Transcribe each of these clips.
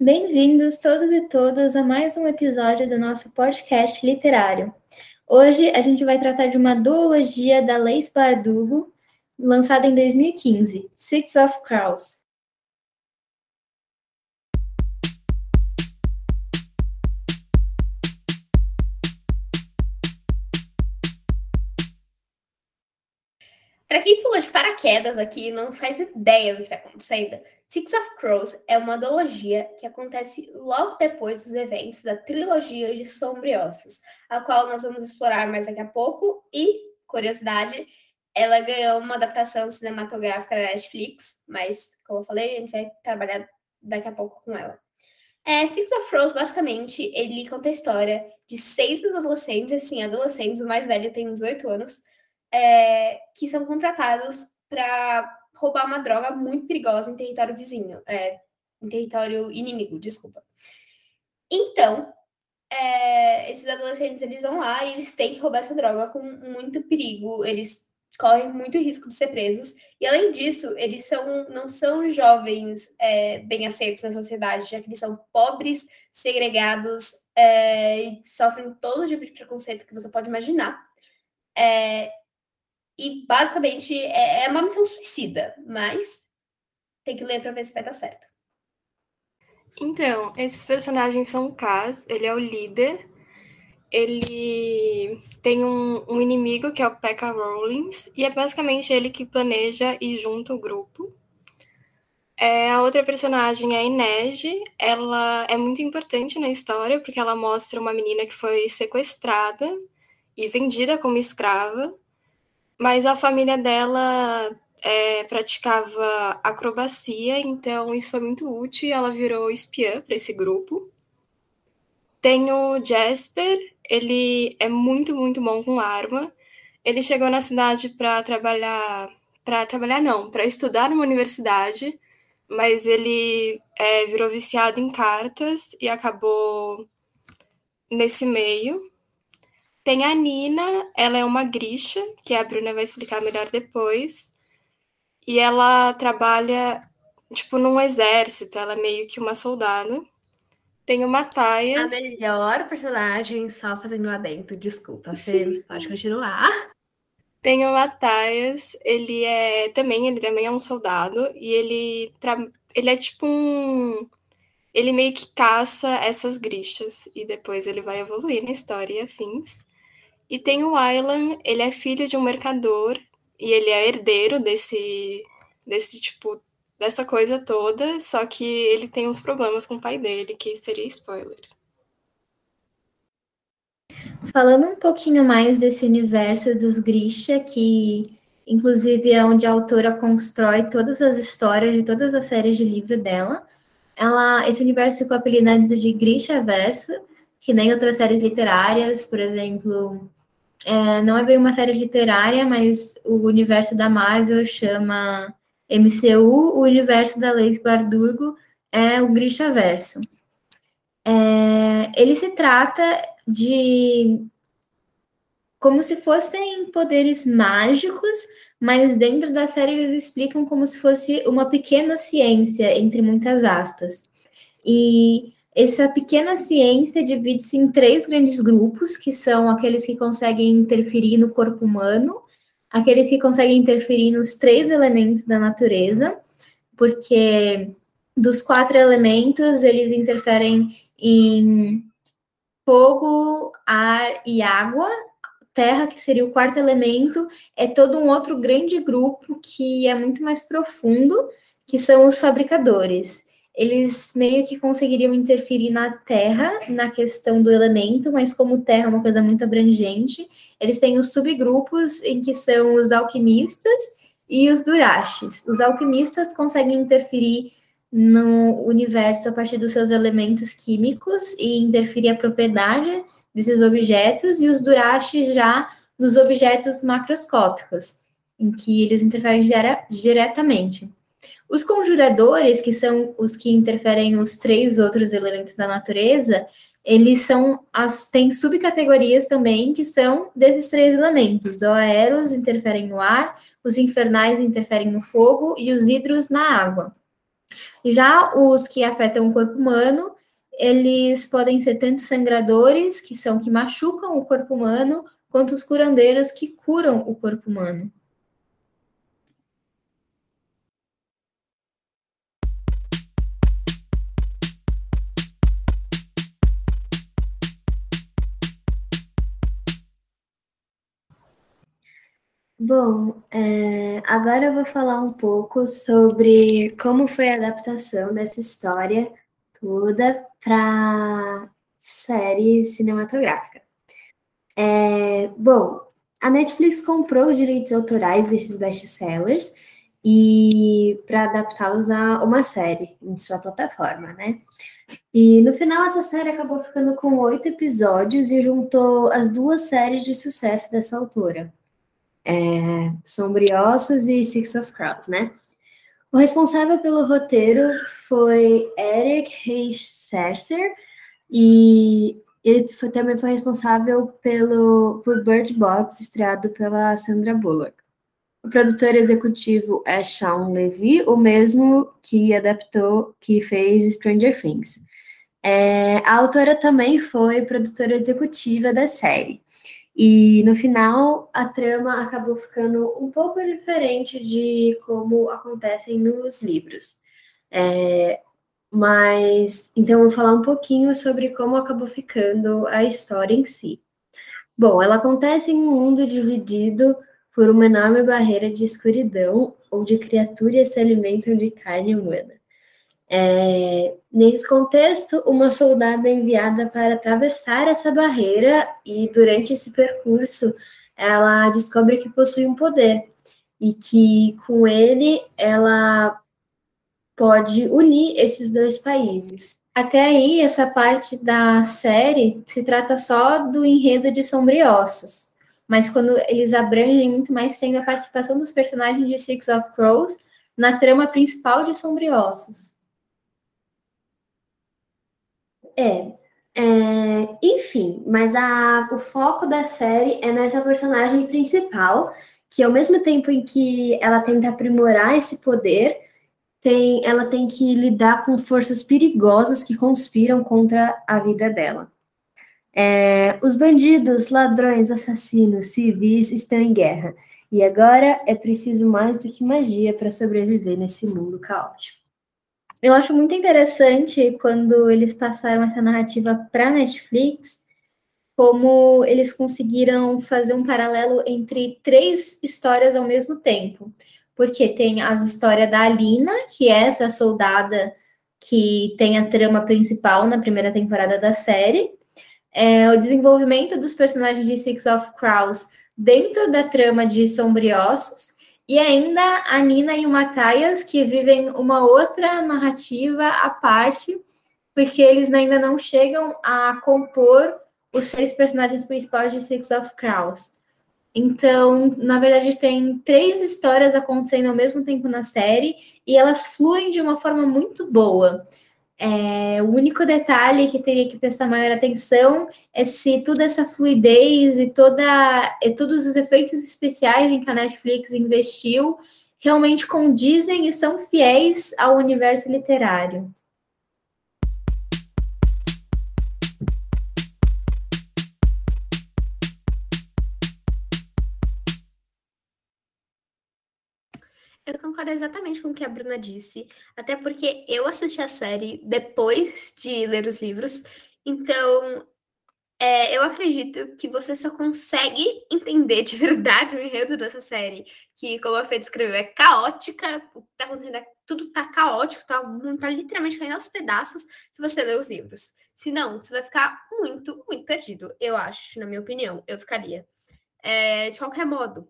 Bem-vindos todos e todas a mais um episódio do nosso podcast literário. Hoje a gente vai tratar de uma duologia da Leis Bardugo, lançada em 2015, Six of Crows. Para quem pula de paraquedas aqui não faz ideia do que está acontecendo, Six of Crows é uma duologia que acontece logo depois dos eventos da trilogia de Sombriossos, a qual nós vamos explorar mais daqui a pouco. E, curiosidade, ela ganhou uma adaptação cinematográfica da Netflix, mas, como eu falei, a gente vai trabalhar daqui a pouco com ela. É, Six of Crows, basicamente, ele conta a história de seis adolescentes, sim, adolescentes, o mais velho tem 18 anos, é, que são contratados para roubar uma droga muito perigosa em território vizinho, é, em território inimigo, desculpa. Então, é, esses adolescentes eles vão lá e eles têm que roubar essa droga com muito perigo, eles correm muito risco de ser presos. E além disso, eles são, não são jovens é, bem aceitos na sociedade, já que eles são pobres, segregados é, e sofrem todo tipo de preconceito que você pode imaginar. É, e basicamente é, é uma missão suicida, mas tem que ler para ver se vai dar certo. Então, esses personagens são o Kaz, ele é o líder. Ele tem um, um inimigo que é o Pekka Rollins, e é basicamente ele que planeja e junta o grupo. É, a outra personagem é a Inês, ela é muito importante na história porque ela mostra uma menina que foi sequestrada e vendida como escrava mas a família dela é, praticava acrobacia, então isso foi muito útil e ela virou espiã para esse grupo. Tem o Jasper, ele é muito, muito bom com arma. Ele chegou na cidade para trabalhar, para trabalhar não, para estudar numa universidade, mas ele é, virou viciado em cartas e acabou nesse meio. Tem a Nina, ela é uma grisha, que a Bruna vai explicar melhor depois. E ela trabalha, tipo, num exército, ela é meio que uma soldada. Tem o Matthias. A melhor personagem, só fazendo lá dentro, desculpa, você pode continuar. Tem o Matthias, ele é também, ele também é um soldado, e ele, tra... ele é tipo um. Ele meio que caça essas grixas, e depois ele vai evoluir na história e afins. E tem o Aylan, ele é filho de um mercador e ele é herdeiro desse, desse tipo, dessa coisa toda, só que ele tem uns problemas com o pai dele, que seria spoiler. Falando um pouquinho mais desse universo dos Grisha, que inclusive é onde a autora constrói todas as histórias de todas as séries de livro dela. Ela, esse universo ficou apelidado de Grisha Verso, que nem outras séries literárias, por exemplo, é, não é bem uma série literária, mas o universo da Marvel chama MCU, o universo da Leis Bardugo é o Grisha Verso. É, ele se trata de como se fossem poderes mágicos, mas dentro da série eles explicam como se fosse uma pequena ciência, entre muitas aspas. E essa pequena ciência divide-se em três grandes grupos, que são aqueles que conseguem interferir no corpo humano, aqueles que conseguem interferir nos três elementos da natureza, porque dos quatro elementos eles interferem em fogo, ar e água. Terra, que seria o quarto elemento, é todo um outro grande grupo que é muito mais profundo, que são os fabricadores eles meio que conseguiriam interferir na Terra, na questão do elemento, mas como Terra é uma coisa muito abrangente, eles têm os subgrupos em que são os alquimistas e os durashes. Os alquimistas conseguem interferir no universo a partir dos seus elementos químicos e interferir a propriedade desses objetos, e os durashes já nos objetos macroscópicos, em que eles interferem diretamente. Os conjuradores, que são os que interferem os três outros elementos da natureza, eles são as têm subcategorias também que são desses três elementos. Os aeros interferem no ar, os infernais interferem no fogo e os hidros na água. Já os que afetam o corpo humano, eles podem ser tanto sangradores, que são que machucam o corpo humano, quanto os curandeiros que curam o corpo humano. Bom, é, agora eu vou falar um pouco sobre como foi a adaptação dessa história toda para série cinematográfica. É, bom, a Netflix comprou os direitos autorais desses best-sellers e para adaptá-los a uma série em sua plataforma, né? E no final essa série acabou ficando com oito episódios e juntou as duas séries de sucesso dessa autora é, Sombriossos e Six of Crows, né? O responsável pelo roteiro foi Eric Heiserser e ele foi, também foi responsável pelo, por Bird Box, estreado pela Sandra Bullock. O produtor executivo é Sean Levy, o mesmo que adaptou, que fez Stranger Things. É, a autora também foi produtora executiva da série. E no final, a trama acabou ficando um pouco diferente de como acontecem nos livros. É, mas, então, vou falar um pouquinho sobre como acabou ficando a história em si. Bom, ela acontece em um mundo dividido por uma enorme barreira de escuridão, onde criaturas se alimentam de carne humana. É, nesse contexto, uma soldada é enviada para atravessar essa barreira e, durante esse percurso, ela descobre que possui um poder e que, com ele, ela pode unir esses dois países. Até aí, essa parte da série se trata só do enredo de Sombriossos, mas quando eles abrangem muito mais, tendo a participação dos personagens de Six of Crows na trama principal de Sombriossos. É, é, enfim, mas a, o foco da série é nessa personagem principal, que ao mesmo tempo em que ela tenta aprimorar esse poder, tem, ela tem que lidar com forças perigosas que conspiram contra a vida dela. É, os bandidos, ladrões, assassinos, civis estão em guerra. E agora é preciso mais do que magia para sobreviver nesse mundo caótico. Eu acho muito interessante quando eles passaram essa narrativa para Netflix, como eles conseguiram fazer um paralelo entre três histórias ao mesmo tempo. Porque tem as histórias da Alina, que é essa soldada que tem a trama principal na primeira temporada da série, é, o desenvolvimento dos personagens de Six of Crows dentro da trama de Sombriossos, e ainda a Nina e o Matthias, que vivem uma outra narrativa à parte, porque eles ainda não chegam a compor os seis personagens principais de Six of Crows. Então, na verdade, tem três histórias acontecendo ao mesmo tempo na série e elas fluem de uma forma muito boa. É, o único detalhe que teria que prestar maior atenção é se toda essa fluidez e, toda, e todos os efeitos especiais em que a Netflix investiu realmente condizem e são fiéis ao universo literário. Eu concordo exatamente com o que a Bruna disse, até porque eu assisti a série depois de ler os livros, então é, eu acredito que você só consegue entender de verdade o enredo dessa série, que, como a Fê descreveu, é caótica, o que tá acontecendo é, tudo tá caótico, tá, tá literalmente caindo aos pedaços se você ler os livros. Se não, você vai ficar muito, muito perdido, eu acho, na minha opinião, eu ficaria. É, de qualquer modo,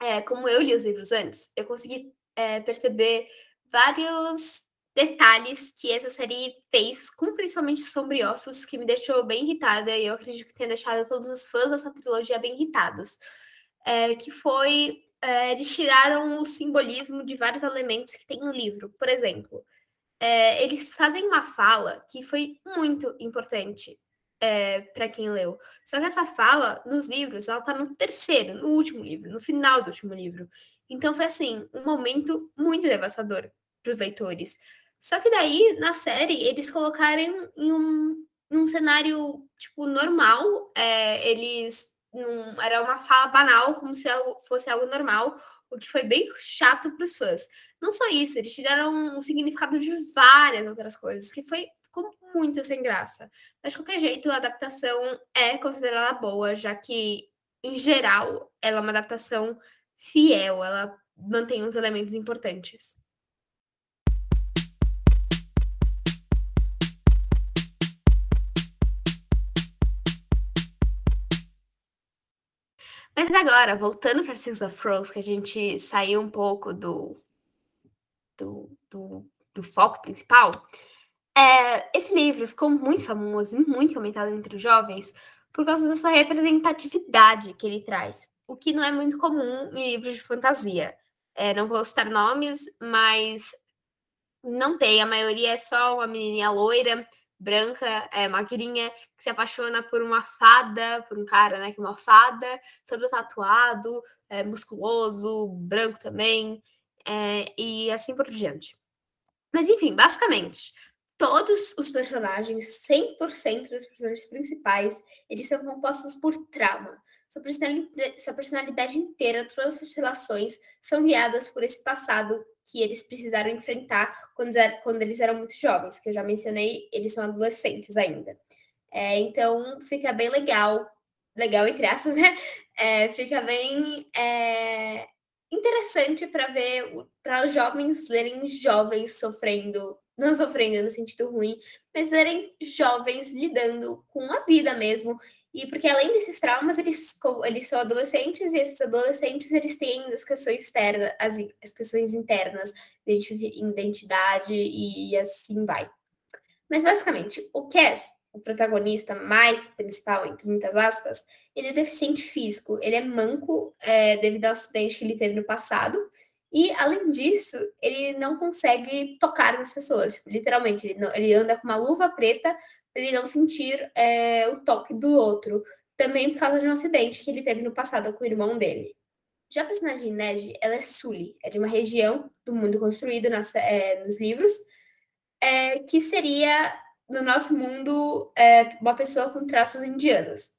é, como eu li os livros antes, eu consegui é, perceber vários detalhes que essa série fez, com principalmente Sombriossos, que me deixou bem irritada, e eu acredito que tenha deixado todos os fãs dessa trilogia bem irritados. É, que foi. É, eles tiraram o simbolismo de vários elementos que tem no livro. Por exemplo, é, eles fazem uma fala que foi muito importante é, para quem leu. Só que essa fala, nos livros, ela tá no terceiro, no último livro, no final do último livro. Então foi assim, um momento muito devastador para os leitores. Só que daí, na série, eles colocaram em um, em um cenário, tipo, normal. É, eles. Um, era uma fala banal, como se algo, fosse algo normal, o que foi bem chato para os fãs. Não só isso, eles tiraram o significado de várias outras coisas, que foi ficou muito sem graça. Mas de qualquer jeito, a adaptação é considerada boa, já que, em geral, ela é uma adaptação fiel, ela mantém os elementos importantes. Mas agora, voltando para Six of Crows, que a gente saiu um pouco do, do, do, do foco principal, é, esse livro ficou muito famoso e muito comentado entre os jovens por causa da sua representatividade que ele traz, o que não é muito comum em livros de fantasia. É, não vou citar nomes, mas não tem. A maioria é só uma menininha loira, branca, é, magrinha, que se apaixona por uma fada, por um cara, né, que é uma fada, todo tatuado, é, musculoso, branco também, é, e assim por diante. Mas enfim, basicamente, todos os personagens, 100% dos personagens principais, eles são compostos por trauma. Sua personalidade, sua personalidade inteira, todas as suas relações são guiadas por esse passado que eles precisaram enfrentar quando, quando eles eram muito jovens, que eu já mencionei, eles são adolescentes ainda. É, então, fica bem legal, legal entre aspas, né? É, fica bem é, interessante para ver, para jovens lerem jovens sofrendo não sofrendo no sentido ruim, mas serem jovens lidando com a vida mesmo. E porque além desses traumas, eles, eles são adolescentes, e esses adolescentes eles têm as questões externas, as, as questões internas, identidade e, e assim vai. Mas basicamente, o Cass, o protagonista mais principal, entre muitas aspas, ele é deficiente físico, ele é manco é, devido ao acidente que ele teve no passado, e, além disso, ele não consegue tocar nas pessoas. Tipo, literalmente, ele, não, ele anda com uma luva preta para ele não sentir é, o toque do outro. Também por causa de um acidente que ele teve no passado com o irmão dele. Já a personagem Ned, ela é Sully, é de uma região do mundo construído nas, é, nos livros, é, que seria, no nosso mundo, é, uma pessoa com traços indianos.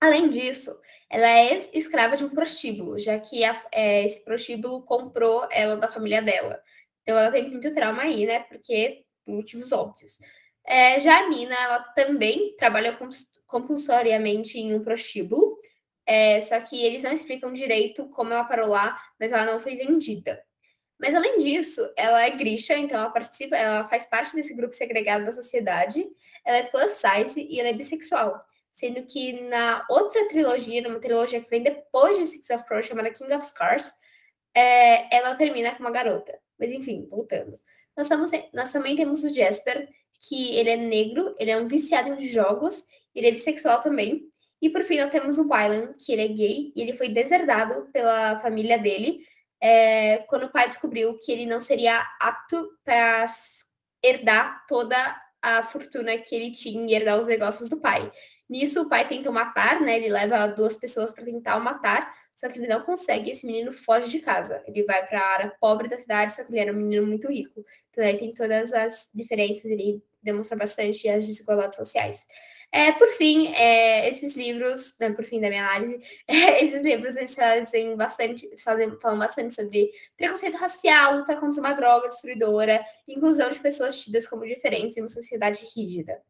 Além disso, ela é escrava de um prostíbulo, já que a, é, esse prostíbulo comprou ela da família dela. Então ela tem muito trauma aí, né? Porque por motivos óbvios. É, já a Nina, ela também trabalha compulsoriamente em um prostíbulo, é, só que eles não explicam direito como ela parou lá, mas ela não foi vendida. Mas além disso, ela é grisha, então ela participa, ela faz parte desse grupo segregado da sociedade, ela é plus size e ela é bissexual sendo que na outra trilogia, numa trilogia que vem depois de Six of Crows, chamada King of Scars, é, ela termina com uma garota. Mas enfim, voltando. Nós, estamos, nós também temos o Jasper, que ele é negro, ele é um viciado em jogos, ele é bissexual também. E por fim, nós temos o Wylan, que ele é gay e ele foi deserdado pela família dele é, quando o pai descobriu que ele não seria apto para herdar toda a fortuna que ele tinha e herdar os negócios do pai. Nisso, o pai tenta matar, né? Ele leva duas pessoas para tentar o matar, só que ele não consegue. Esse menino foge de casa. Ele vai para a área pobre da cidade, só que ele era um menino muito rico. Então, aí tem todas as diferenças, ele demonstra bastante as desigualdades sociais. É, por fim, é, esses livros, né, por fim da minha análise, é, esses livros eles bastante, fazem, falam bastante sobre preconceito racial, luta contra uma droga destruidora, inclusão de pessoas tidas como diferentes em uma sociedade rígida.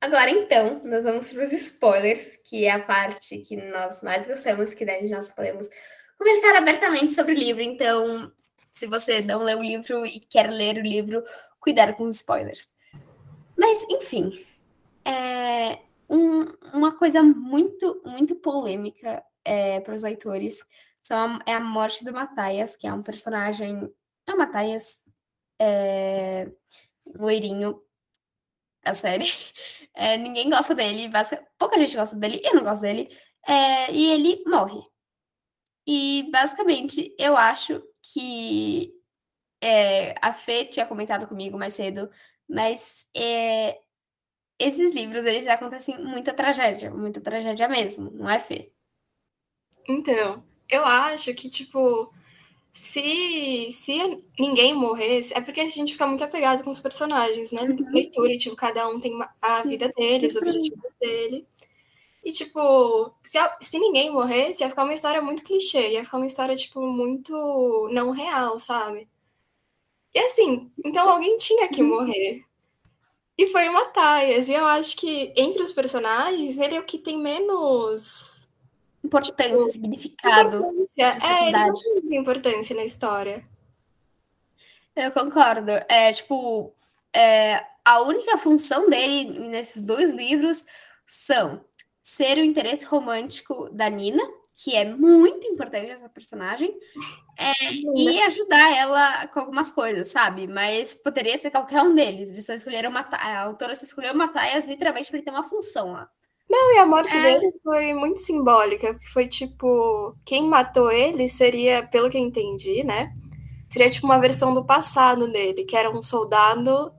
Agora, então, nós vamos para os spoilers, que é a parte que nós mais gostamos, que daí nós podemos conversar abertamente sobre o livro. Então, se você não leu o livro e quer ler o livro, cuidado com os spoilers. Mas, enfim, é um, uma coisa muito, muito polêmica é, para os leitores são, é a morte do Matthias, que é um personagem. É o Matthias, é, loirinho, a série. É, ninguém gosta dele, pouca gente gosta dele, eu não gosto dele. É, e ele morre. E basicamente eu acho que é, a Fê tinha comentado comigo mais cedo, mas é, esses livros eles acontecem muita tragédia, muita tragédia mesmo, não é Fê? Então, eu acho que, tipo, se, se ninguém morresse, é porque a gente fica muito apegado com os personagens, né? Uhum. Leitura, tipo, cada um tem a vida dele, os objetivos dele. E, tipo, se, se ninguém morresse, ia ficar uma história muito clichê, ia ficar uma história, tipo, muito não real, sabe? E assim, então alguém tinha que uhum. morrer. E foi o Matthias. E eu acho que entre os personagens, ele é o que tem menos importância, tipo, significado. Importância. É, ele não tem importância na história. Eu concordo. É, tipo, é, a única função dele nesses dois livros são ser o interesse romântico da Nina, que é muito importante essa personagem, é, e ajudar ela com algumas coisas, sabe? Mas poderia ser qualquer um deles. Eles só escolheram matar. A autora só escolheu matar literalmente para ele ter uma função lá. Não, e a morte é. deles foi muito simbólica, porque foi tipo, quem matou ele seria, pelo que eu entendi, né? Seria tipo uma versão do passado dele, que era um soldado,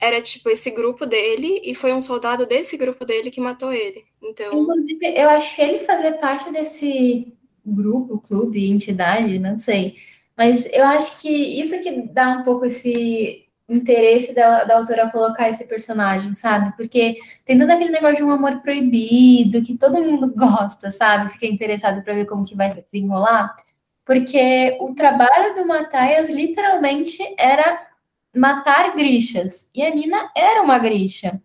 era tipo esse grupo dele, e foi um soldado desse grupo dele que matou ele. Então. Inclusive, eu acho que ele fazer parte desse grupo, clube, entidade, não sei. Mas eu acho que isso que dá um pouco esse interesse da, da autora colocar esse personagem, sabe? Porque tem todo aquele negócio de um amor proibido, que todo mundo gosta, sabe? Fica interessado para ver como que vai desenrolar. Porque o trabalho do Mataias literalmente era matar grixas. E a Nina era uma grixa.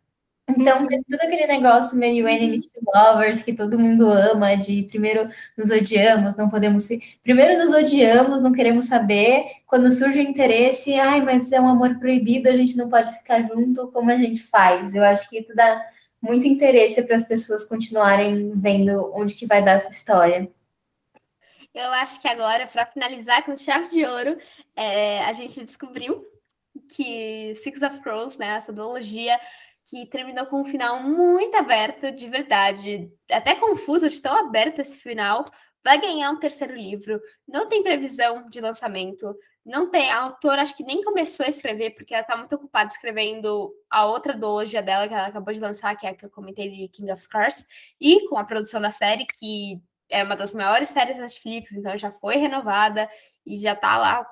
Então, uhum. tem todo aquele negócio meio enemies to lovers, que todo mundo ama, de primeiro nos odiamos, não podemos... Primeiro nos odiamos, não queremos saber, quando surge o interesse, ai, mas é um amor proibido, a gente não pode ficar junto, como a gente faz? Eu acho que isso dá muito interesse para as pessoas continuarem vendo onde que vai dar essa história. Eu acho que agora, para finalizar com chave de ouro, é, a gente descobriu que Six of Crows, né, essa duologia, que terminou com um final muito aberto, de verdade, até confuso de tão aberto esse final. Vai ganhar um terceiro livro, não tem previsão de lançamento, não tem. A autora acho que nem começou a escrever, porque ela está muito ocupada escrevendo a outra duologia dela, que ela acabou de lançar, que é a que eu comentei de King of Scars, e com a produção da série, que é uma das maiores séries da Netflix, então já foi renovada e já está lá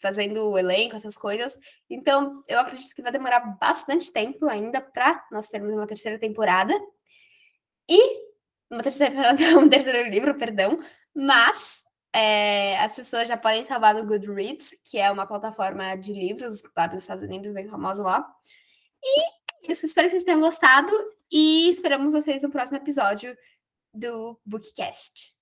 fazendo o elenco, essas coisas. Então, eu acredito que vai demorar bastante tempo ainda para nós termos uma terceira temporada. E uma terceira, um terceiro livro, perdão. Mas é, as pessoas já podem salvar no Goodreads, que é uma plataforma de livros lá dos Estados Unidos, bem famosa lá. E é isso, espero que vocês tenham gostado e esperamos vocês no próximo episódio do Bookcast.